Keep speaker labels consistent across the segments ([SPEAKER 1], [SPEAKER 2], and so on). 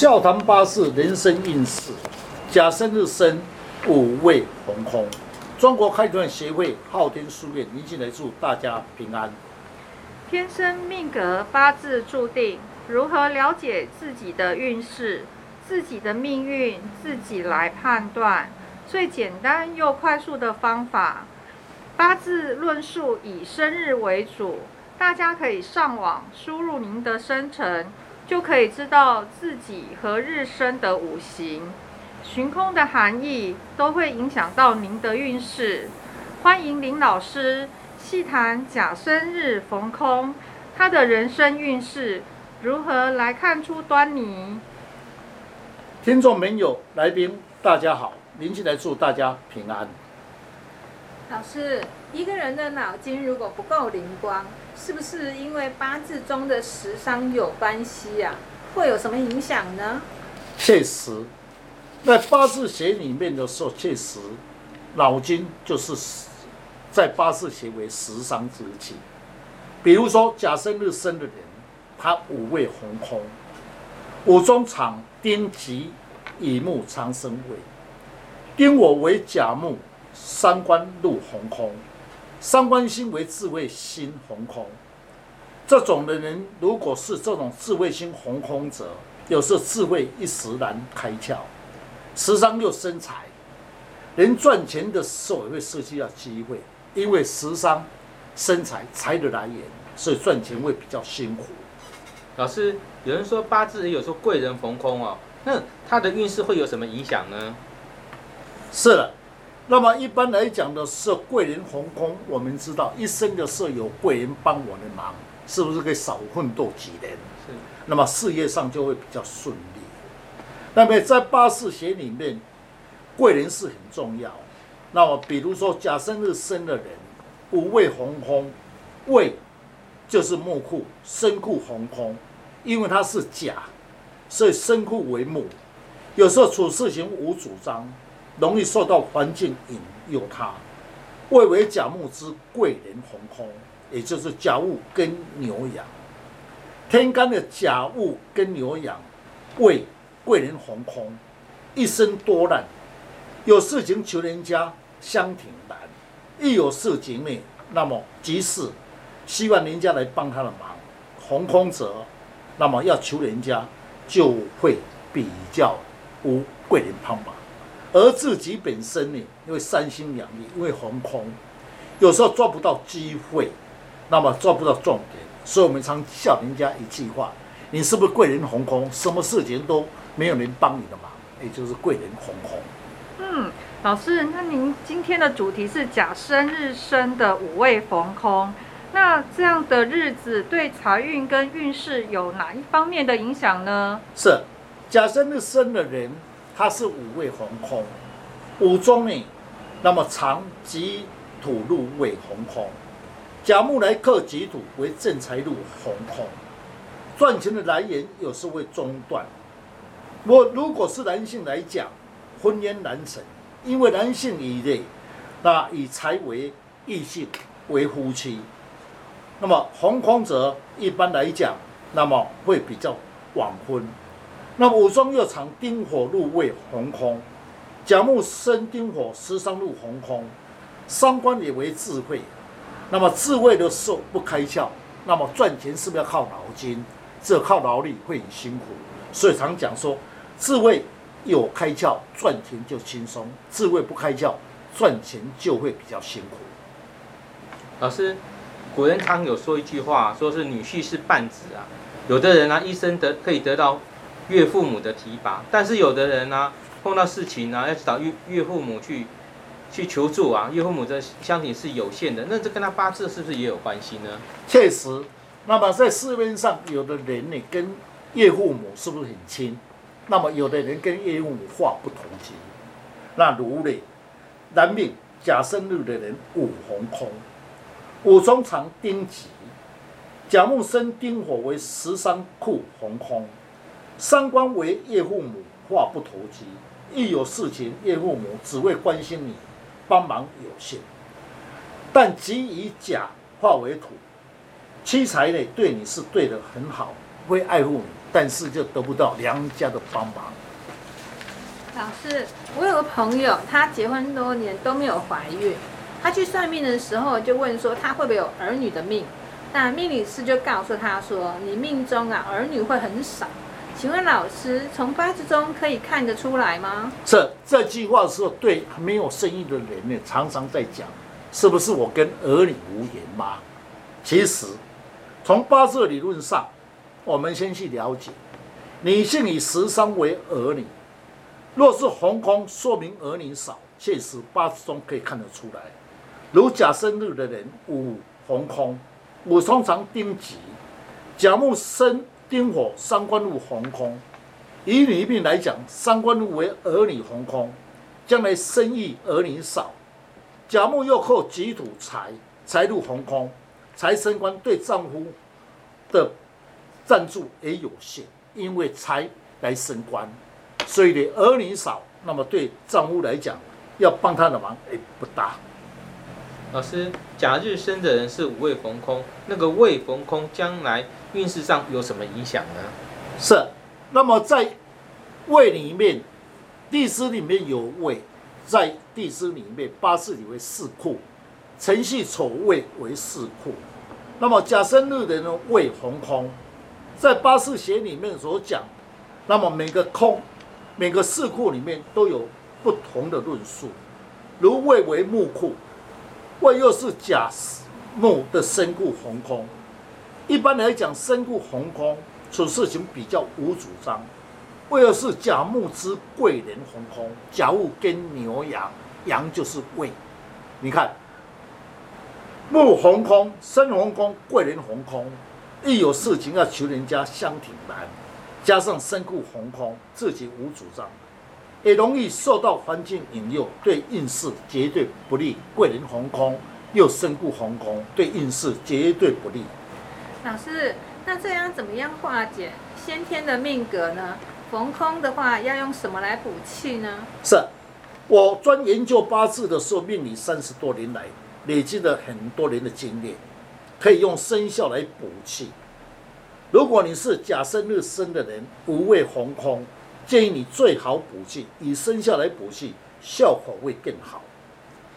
[SPEAKER 1] 笑谈八字人生运势，甲生日生，五位红空。中国开团协会昊天书院，您进来祝大家平安。
[SPEAKER 2] 天生命格八字注定，如何了解自己的运势、自己的命运，自己来判断。最简单又快速的方法，八字论述以生日为主，大家可以上网输入您的生辰。就可以知道自己和日生的五行、寻空的含义，都会影响到您的运势。欢迎林老师细谈甲生日逢空，他的人生运势如何来看出端倪？
[SPEAKER 1] 听众朋友、来宾，大家好，林进来祝大家平安。
[SPEAKER 3] 老师，一个人的脑筋如果不够灵光。是不是因为八字中的食伤有关系呀？会有什么影响呢？
[SPEAKER 1] 确实，在八字学里面的时候，确实脑筋就是在八字学为食伤之气。比如说甲申日生的人，他五位红空，五中场丁吉乙木长生位，丁我为甲木，三官入红空。三官星为智慧星红空，这种的人如果是这种智慧星红空者，有时候智慧一时难开窍，时商又生财，人赚钱的时候也会涉及到机会，因为时商生财财的来源，所以赚钱会比较辛苦。
[SPEAKER 4] 老师，有人说八字也有说贵人逢空哦，那他的运势会有什么影响呢？
[SPEAKER 1] 是的。那么一般来讲的是贵人红空，我们知道一生的时候有贵人帮我的忙，是不是可以少奋斗几年？是。那么事业上就会比较顺利。那么在八字学里面，贵人是很重要。那么比如说甲生日生的人，五位红空，位就是木库，生库红空，因为它是甲，所以生库为木，有时候处事情无主张。容易受到环境引诱，他未为甲木之贵人红空，也就是甲戊跟牛羊。天干的甲戊跟牛羊为贵人红空，一生多难，有事情求人家相挺难，一有事情呢，那么即使希望人家来帮他的忙。红空者，那么要求人家就会比较无贵人帮忙。而自己本身呢，因为三心两意，因为红空，有时候抓不到机会，那么抓不到重点，所以我们常笑人家一句话：你是不是贵人红空？什么事情都没有人帮你的忙，也就是贵人红空。
[SPEAKER 2] 嗯，老师，那您今天的主题是甲生日生的五味逢空，那这样的日子对财运跟运势有哪一方面的影响呢？
[SPEAKER 1] 是甲生日生的人。它是五位红空，五中呢，那么长吉土入位红空，甲木来克己土为正财路红空，赚钱的来源有时会中断。我如果是男性来讲，婚姻难成，因为男性以内，那以财为异性为夫妻，那么红空者一般来讲，那么会比较晚婚。那五中又藏丁火入位红空，甲木生丁火，食伤入红空，三官也为智慧。那么智慧的时候不开窍，那么赚钱是不是要靠脑筋？这靠劳力会很辛苦，所以常讲说，智慧有开窍，赚钱就轻松；智慧不开窍，赚钱就会比较辛苦。
[SPEAKER 4] 老师，古人常有说一句话，说是女婿是半子啊。有的人呢，一生得可以得到。岳父母的提拔，但是有的人呢，碰到事情呢，要找岳岳父母去去求助啊。岳父母的相挺是有限的，那这跟他八字是不是也有关系呢？
[SPEAKER 1] 确实，那么在市面上，有的人呢跟岳父母是不是很亲？那么有的人跟岳父母话不投机。那如呢，男命甲申日的人五红空，五中藏丁己，甲木生丁火为十三库红空。三观为岳父母，话不投机。一有事情，岳父母只会关心你，帮忙有限。但吉以甲化为土，七财呢对你是对的很好，会爱护你。但是就得不到娘家的帮忙。
[SPEAKER 3] 老师，我有个朋友，他结婚多年都没有怀孕，他去算命的时候就问说他会不会有儿女的命，那命理师就告诉他说你命中啊儿女会很少。请问老师，从八字中可以看得出来吗？
[SPEAKER 1] 这这句话是对没有生意的人呢，常常在讲，是不是我跟儿女无缘吗？其实，从八字理论上，我们先去了解，女性以十三为儿女，若是红空，说明儿女少，确实八字中可以看得出来。如甲生日的人五红空，五通常丁吉，甲木生。丁火三官禄红空，以女命来讲，三官禄为儿女红空，将来生育儿女少。甲木又克己土财，财禄红空，财生官对丈夫的赞助也有限，因为财来升官，所以呢儿女少，那么对丈夫来讲，要帮他的忙也不大。
[SPEAKER 4] 老师，甲日生的人是五位逢空，那个未逢空将来运势上有什么影响呢？
[SPEAKER 1] 是，那么在位里面，地支里面有位，在地支里面八字里为四库，辰戌丑未为四库。那么甲申日的呢未逢空，在八字学里面所讲，那么每个空，每个四库里面都有不同的论述，如未为木库。位又是甲木的身故红空，一般来讲，身故红空处事情比较无主张。位又是甲木之贵人红空，甲木跟牛羊，羊就是胃。你看，木红空，身红空，贵人红空，一有事情要求人家相挺难，加上身故红空，自己无主张。也容易受到环境引诱，对运势绝对不利。贵人红空又身故红空，对运势绝对不利。
[SPEAKER 3] 老师，那这样怎么样化解先天的命格呢？逢空的话，要用什么来补气呢？
[SPEAKER 1] 是，我专研究八字的时候，命理三十多年来，累积了很多年的经验，可以用生肖来补气。如果你是甲申日生的人，五位红空。建议你最好补气，以生肖来补气，效果会更好。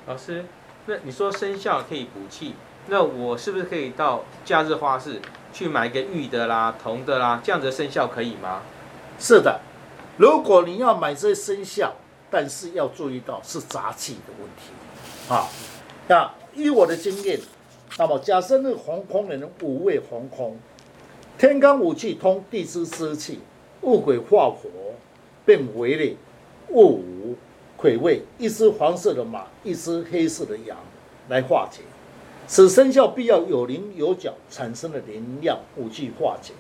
[SPEAKER 4] 老师，那你说生肖可以补气，那我是不是可以到假日花市去买一个玉的啦、铜的啦，这样的生肖可以吗？
[SPEAKER 1] 是的，如果你要买这些生肖，但是要注意到是杂气的问题啊。那依我的经验，那么假设那个红空的人五味红空，天干五气通地支湿气，戊鬼化火。变为了戊午癸未，一只黄色的马，一只黑色的羊来化解。此生肖必要有棱有角，产生的能量武器化解。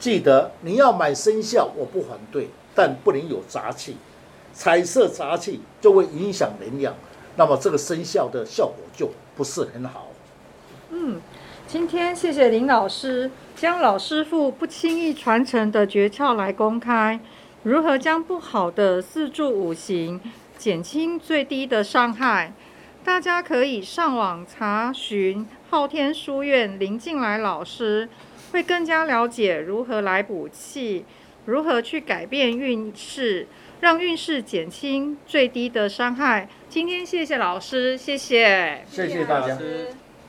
[SPEAKER 1] 记得你要买生肖，我不反对，但不能有杂气。彩色杂气就会影响能量，那么这个生肖的效果就不是很好。
[SPEAKER 2] 嗯，今天谢谢林老师将老师傅不轻易传承的诀窍来公开。如何将不好的四柱五行减轻最低的伤害？大家可以上网查询昊天书院林静来老师，会更加了解如何来补气，如何去改变运势，让运势减轻最低的伤害。今天谢谢老师，谢谢，
[SPEAKER 1] 谢谢大家。